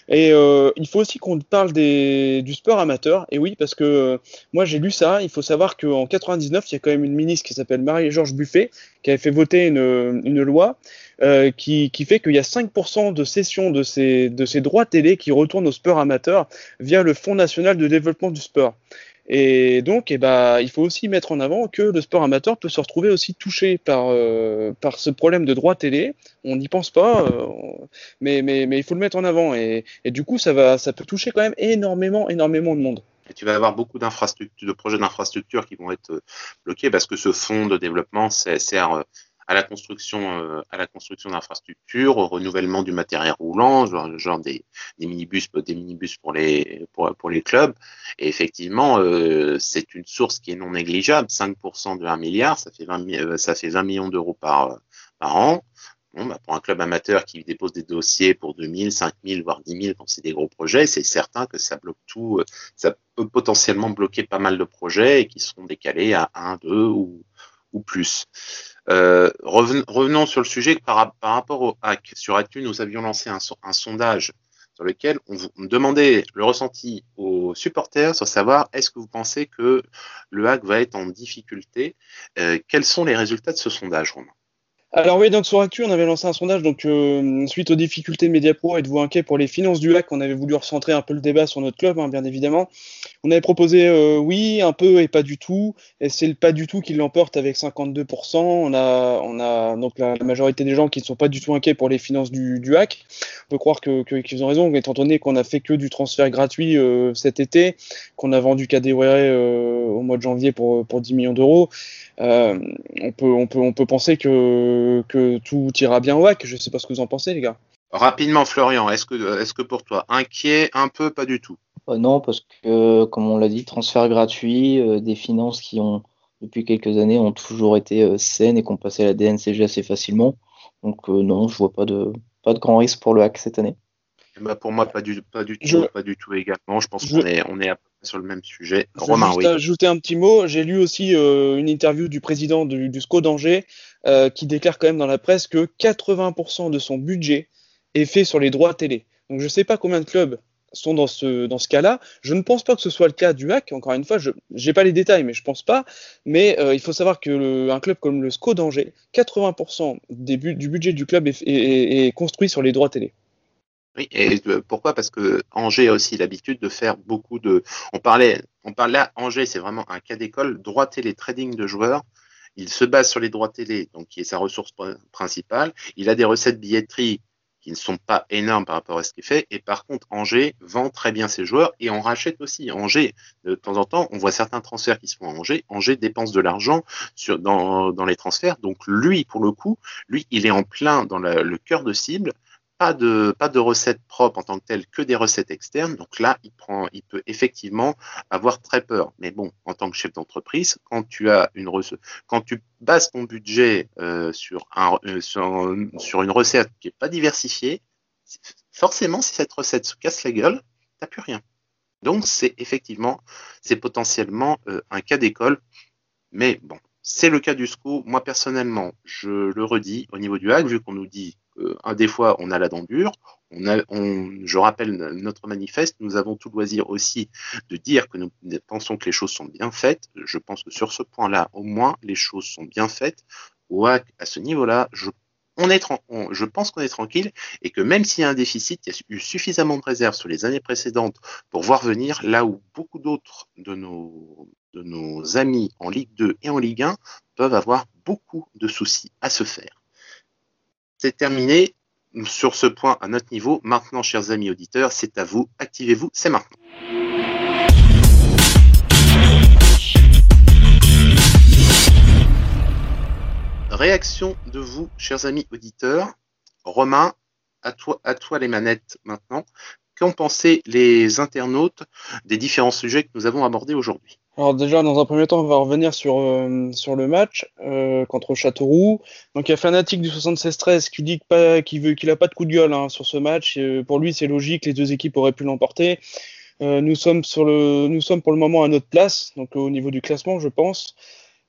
Et euh, il faut aussi qu'on parle du sport amateur. Et oui, parce que euh, moi j'ai lu ça. Il faut savoir qu'en 99, il y a quand même une ministre qui s'appelle Marie-Georges Buffet qui avait fait voter une loi euh, qui, fait qu'il y a 5% de cession de ces, droits télé qui retournent au sport amateur via le Fonds national de développement du sport. Et donc, eh ben, il faut aussi mettre en avant que le sport amateur peut se retrouver aussi touché par, euh, ce problème de droit télé. On n'y pense pas, euh, mais, il faut le mettre en avant. Et, du coup, ça, peut toucher quand même énormément, énormément de monde. Et tu vas avoir beaucoup de projets d'infrastructures qui vont être bloqués parce que ce fonds de développement sert à la construction, euh, à la construction d'infrastructures, au renouvellement du matériel roulant, genre, genre des, des, minibus, des minibus pour les pour, pour les clubs. Et effectivement, euh, c'est une source qui est non négligeable. 5% de 1 milliard, ça fait 20, euh, ça fait 20 millions d'euros par par an. Bon, bah pour un club amateur qui dépose des dossiers pour 2000, 5000, voire 10 000 quand c'est des gros projets, c'est certain que ça bloque tout. Ça peut potentiellement bloquer pas mal de projets et qui seront décalés à 1, 2 ou, ou plus. Euh, reven, revenons sur le sujet par, rapport au hack. Sur Actu, nous avions lancé un, sondage sur lequel on, vous, on demandait le ressenti aux supporters sur savoir est-ce que vous pensez que le hack va être en difficulté. Euh, quels sont les résultats de ce sondage, Romain? Alors oui, donc sur Actu, on avait lancé un sondage donc euh, suite aux difficultés de Mediapro, êtes-vous inquiet pour les finances du hack On avait voulu recentrer un peu le débat sur notre club, hein, bien évidemment. On avait proposé euh, oui, un peu et pas du tout, et c'est le pas du tout qui l'emporte avec 52%. On a, on a donc la, majorité des gens qui ne sont pas du tout inquiets pour les finances du, hack. On peut croire que qu'ils qu ont raison, étant donné qu'on a fait que du transfert gratuit euh, cet été, qu'on a vendu Kadewere au mois de janvier pour pour 10 millions d'euros. On peut on peut on peut penser que que tout ira bien au hack. Je sais pas ce que vous en pensez, les gars. Rapidement, Florian, est-ce que est-ce que pour toi inquiet un peu, pas du tout? Euh, Non, parce que comme on l'a dit, transfert gratuit, euh, des finances qui ont depuis quelques années ont toujours été euh, saines et qu'on passait à la DNCG assez facilement. Donc euh, non, je vois pas de pas de grand risque pour le hack cette année. Bah pour moi, pas du, pas du tout, je... pas du tout également. Je pense je... qu'on est, on est à peu près sur le même sujet. Je Romain, juste oui. ajouter un petit mot. J'ai lu aussi euh, une interview du président du, du SCO d'Angers euh, qui déclare quand même dans la presse que 80% de son budget est fait sur les droits télé. Donc je sais pas combien de clubs sont dans ce, dans ce cas-là. Je ne pense pas que ce soit le cas du hack. Encore une fois, je n'ai pas les détails, mais je pense pas. Mais euh, il faut savoir que un club comme le SCO d'Angers, 80% du budget du club est, construit sur les droits télé. Oui, et euh, pourquoi? Parce que Angers a aussi l'habitude de faire beaucoup de. On parlait, on parlait là, Angers, c'est vraiment un cas d'école, droit télé, trading de joueurs. Il se base sur les droits télé, donc qui est sa ressource principale. Il a des recettes billetterie qui ne sont pas énormes par rapport à ce qu'il fait. Et par contre, Angers vend très bien ses joueurs et on rachète aussi. Angers, de temps en temps, on voit certains transferts qui se font à Angers. Angers dépense de l'argent dans, dans les transferts. Donc lui, pour le coup, lui, il est en plein dans le cœur de cible pas de, recettes propres en tant que telles, que des recettes externes. Donc là, il, prend, il peut effectivement avoir très peur. Mais bon, en tant que chef d'entreprise, quand tu as une quand tu bases ton budget euh, sur, un, euh, sur, une recette qui n'est pas diversifiée, forcément, si cette recette se casse la gueule, tu n'as plus rien. Donc c'est effectivement, c'est potentiellement euh, un cas d'école. Mais bon, c'est le cas du SCO. Moi personnellement, je le redis, au niveau du hack, vu qu'on nous dit un des fois, on a la dent dure. On a, je rappelle notre manifeste, nous avons tout loisir aussi de dire que nous pensons que les choses sont bien faites. Je pense que sur ce point-là, au moins, les choses sont bien faites. à ce niveau-là, je, on est, je pense qu'on est tranquille et que même s'il y a un déficit, il y a eu suffisamment de réserves sur les années précédentes pour voir venir là où beaucoup d'autres de nos, de nos amis en Ligue 2 et en Ligue 1 peuvent avoir beaucoup de soucis à se faire. C'est terminé sur ce point à notre niveau. Maintenant, chers amis auditeurs, c'est à vous. Activez-vous, c'est maintenant. Réaction de vous, chers amis auditeurs. Romain, à toi, à toi les manettes maintenant. Qu'ont pensé les internautes des différents sujets que nous avons abordés aujourd'hui? Alors déjà, dans un premier temps, on va revenir sur, euh, sur le match euh, contre Châteauroux. Donc il y a Fanatique du 76-13 qui dit qu'il qu'il a pas de coup de gueule hein, sur ce match. Euh, pour lui, c'est logique, les deux équipes auraient pu l'emporter. nous sommes pour le moment à notre place, donc au niveau du classement, je pense.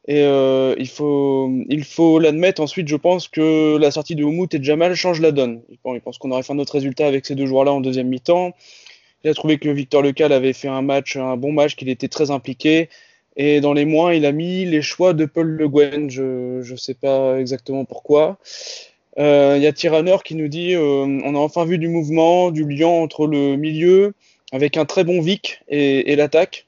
Et il faut, l'admettre. Ensuite, je pense que la sortie de Oumout et de Jamal change la donne. Il pense qu'on aurait fait un autre résultat avec ces deux joueurs-là en deuxième mi-temps. Il a trouvé que Victor Lecal avait fait un match, un bon match, qu'il était très impliqué. Et dans les moins, il a mis les choix de Paul Le Guen. Je ne sais pas exactement pourquoi. Euh, il y a Tyranner qui nous dit euh, on a enfin vu du mouvement, du lien entre le milieu, avec un très bon Vic et, l'attaque.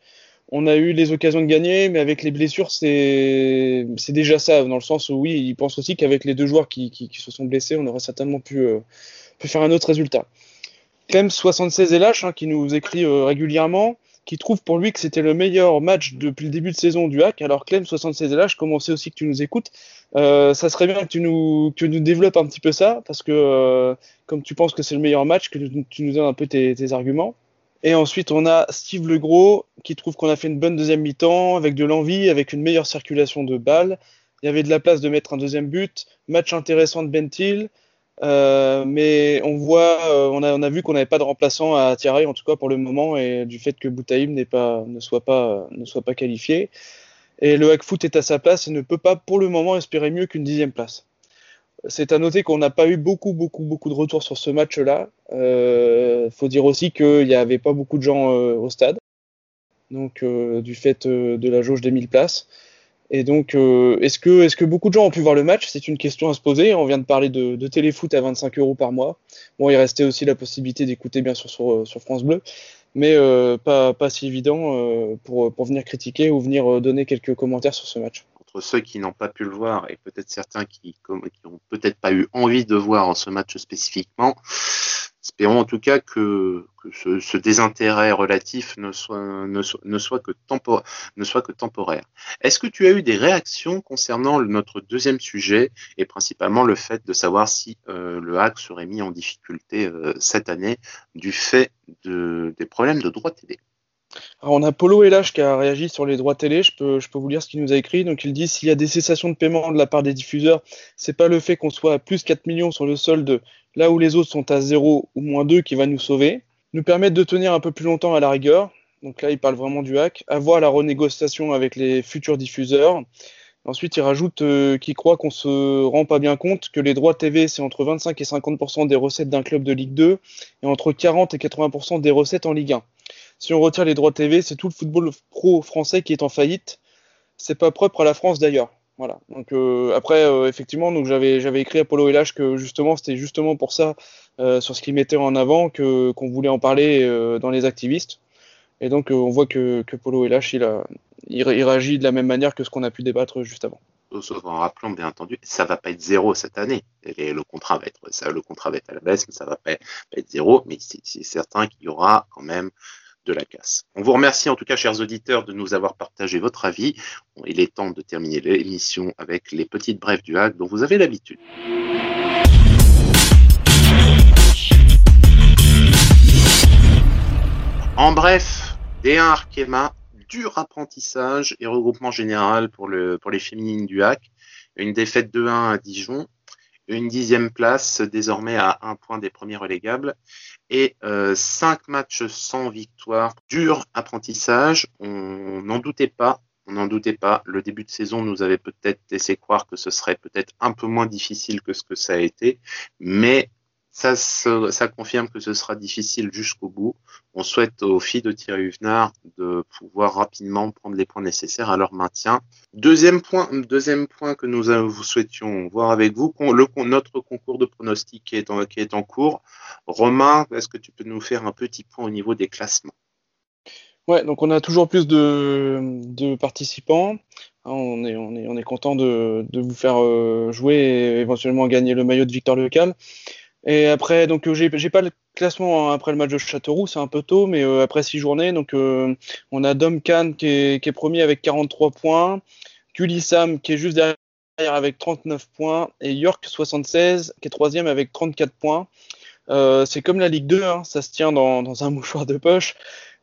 On a eu les occasions de gagner, mais avec les blessures, c'est déjà ça, dans le sens où oui, il pense aussi qu'avec les deux joueurs qui, se sont blessés, on aurait certainement pu, euh, pu faire un autre résultat. Clem76LH, hein, qui nous écrit euh, régulièrement, qui trouve pour lui que c'était le meilleur match depuis le début de saison du hack. Alors Clem76LH, comme on sait aussi que tu nous écoutes, euh, ça serait bien que tu, nous, que nous développes un petit peu ça, parce que euh, comme tu penses que c'est le meilleur match, que tu nous donnes un peu tes, arguments. Et ensuite, on a Steve Legros qui trouve qu'on a fait une bonne deuxième mi-temps, avec de l'envie, avec une meilleure circulation de balles. Il y avait de la place de mettre un deuxième but. Match intéressant de Bentil. Euh, mais on voit, euh, on, a, vu qu'on n'avait pas de remplaçant à Thierry, en tout cas pour le moment, et du fait que Boutaïm n'est pas, ne soit pas, ne soit pas qualifié. Et le Hackfoot est à sa place et ne peut pas pour le moment espérer mieux qu'une dixième place. C'est à noter qu'on n'a pas eu beaucoup, beaucoup, beaucoup de retours sur ce match-là. Euh, faut dire aussi qu'il n'y avait pas beaucoup de gens au stade, donc du fait de la jauge des 1000 places. Et donc, euh, est-ce que, beaucoup de gens ont pu voir le match? C'est une question à se poser. On vient de parler de, téléfoot à 25 euros par mois. Bon, il restait aussi la possibilité d'écouter bien sûr sur, sur France Bleu, mais euh, pas, si évident euh, pour venir critiquer ou venir donner quelques commentaires sur ce match. Ceux qui n'ont pas pu le voir et peut-être certains qui, qui ont peut-être pas eu envie de voir ce match spécifiquement, Espérons en tout cas que, ce, désintérêt relatif ne soit, que, temporaire. Est-ce que tu as eu des réactions concernant notre deuxième sujet et principalement le fait de savoir si euh, le hack serait mis en difficulté euh, cette année du fait de, des problèmes de droit télé? Alors on a Polo Elash qui a réagi sur les droits télé. Je peux, vous lire ce qu'il nous a écrit. Donc il dit s'il y a des cessations de paiement de la part des diffuseurs, c'est pas le fait qu'on soit à plus 4 millions sur le solde là où les autres sont à 0 ou moins 2 qui va nous sauver, nous permettre de tenir un peu plus longtemps à la rigueur. Donc là, il parle vraiment du hack. Avoir la renégociation avec les futurs diffuseurs. Ensuite, il rajoute euh, qu'il croit qu'on se rend pas bien compte que les droits TV, c'est entre 25 et 50% des recettes d'un club de Ligue 2 et entre 40 et 80% des recettes en Ligue 1. Si on retire les droits TV, c'est tout le football pro français qui est en faillite. C'est pas propre à la France d'ailleurs. Voilà. Donc euh, après, euh, effectivement, donc j'avais écrit à Polo LH que justement c'était justement pour ça euh, sur ce qu'il mettait en avant que qu'on voulait en parler dans les activistes. Et donc on voit que, Polo LH il il, réagit de la même manière que ce qu'on a pu débattre juste avant. Sauf en rappelant, bien entendu, ça va pas être zéro cette année. Le contrat va être, le contrat va être à la baisse, mais ça va pas, être zéro. Mais c'est certain qu'il y aura quand même de la casse. On vous remercie en tout cas, chers auditeurs, de nous avoir partagé votre avis. Il est temps de terminer l'émission avec les petites brèves du hack dont vous avez l'habitude. En bref, D1 Arkema, dur apprentissage et regroupement général pour, le, pour les féminines du hack. Une défaite 2-1 à Dijon, une dixième place désormais à un point des premiers relégables et euh, cinq matchs sans victoire. Dur apprentissage, on n'en doutait pas. On n'en doutait pas. Le début de saison nous avait peut-être laissé croire que ce serait peut-être un peu moins difficile que ce que ça a été, mais ça, confirme que ce sera difficile jusqu'au bout. On souhaite aux filles de Thierry Huvenard de pouvoir rapidement prendre les points nécessaires à leur maintien. Deuxième point, que nous euh, vous souhaitions voir avec vous, le, notre concours de pronostics qui est en, cours. Romain, est-ce que tu peux nous faire un petit point au niveau des classements? Ouais, donc on a toujours plus de, participants. Hein, On est, on est, on est content de, de vous faire euh, jouer et éventuellement gagner le maillot de victoire locale. Et après, donc euh, j'ai pas le classement hein, après le match de Châteauroux, c'est un peu tôt, mais euh, après six journées, donc euh, on a Dom Khan qui est, premier avec 43 points, Kulisam qui est juste derrière avec 39 points et York 76 qui est troisième avec 34 points. C'est comme la Ligue 2, hein, ça se tient dans un mouchoir de poche.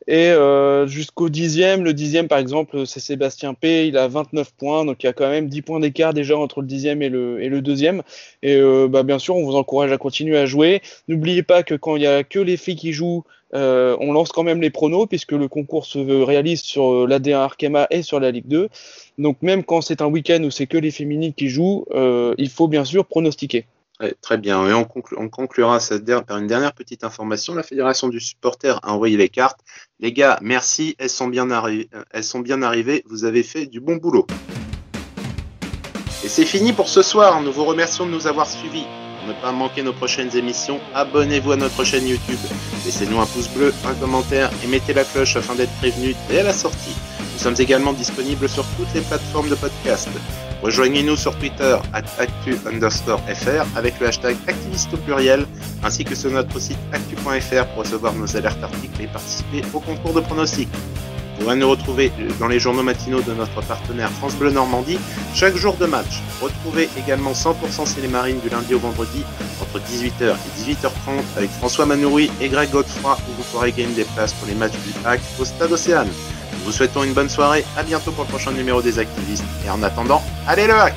Et euh, jusqu'au dixième, le dixième par exemple, c'est Sébastien P, il a 29 points, donc il y a quand même 10 points d'écart déjà entre le dixième et le, et le deuxième. Et euh, bah, bien sûr, on vous encourage à continuer à jouer. N'oubliez pas que quand il y a que les filles qui jouent, euh, on lance quand même les pronos, puisque le concours se réalise sur euh, l'AD1 Arkema et sur la Ligue 2. Donc même quand c'est un week-end où c'est que les féminines qui jouent, euh, il faut bien sûr pronostiquer. Très bien. Et on, conclu- on conclura par une dernière petite information. La Fédération du supporter a envoyé les cartes. Les gars, merci. Elles sont bien, euh, elles sont bien arrivées. Vous avez fait du bon boulot. Et c'est fini pour ce soir. Nous vous remercions de nous avoir suivis. Pour ne pas manquer nos prochaines émissions, abonnez-vous à notre chaîne YouTube. Laissez-nous un pouce bleu, un commentaire et mettez la cloche afin d'être prévenu dès la sortie. Nous sommes également disponibles sur toutes les plateformes de podcast. Rejoignez-nous sur Twitter actu underscore fr avec le hashtag activiste ainsi que sur notre site actu.fr pour recevoir nos alertes articles et participer au concours de pronostics. Vous pourrez nous retrouver dans les journaux matinaux de notre partenaire France Bleu Normandie chaque jour de match. Retrouvez également 100% C'est les Marines du lundi au vendredi entre 18h et 18h30 avec François Manoury et Greg Godefroy où vous pourrez gagner des places pour les matchs du HAC au Stade Océane. Nous vous souhaitons une bonne soirée, à bientôt pour le prochain numéro des activistes. Et en attendant, allez le hack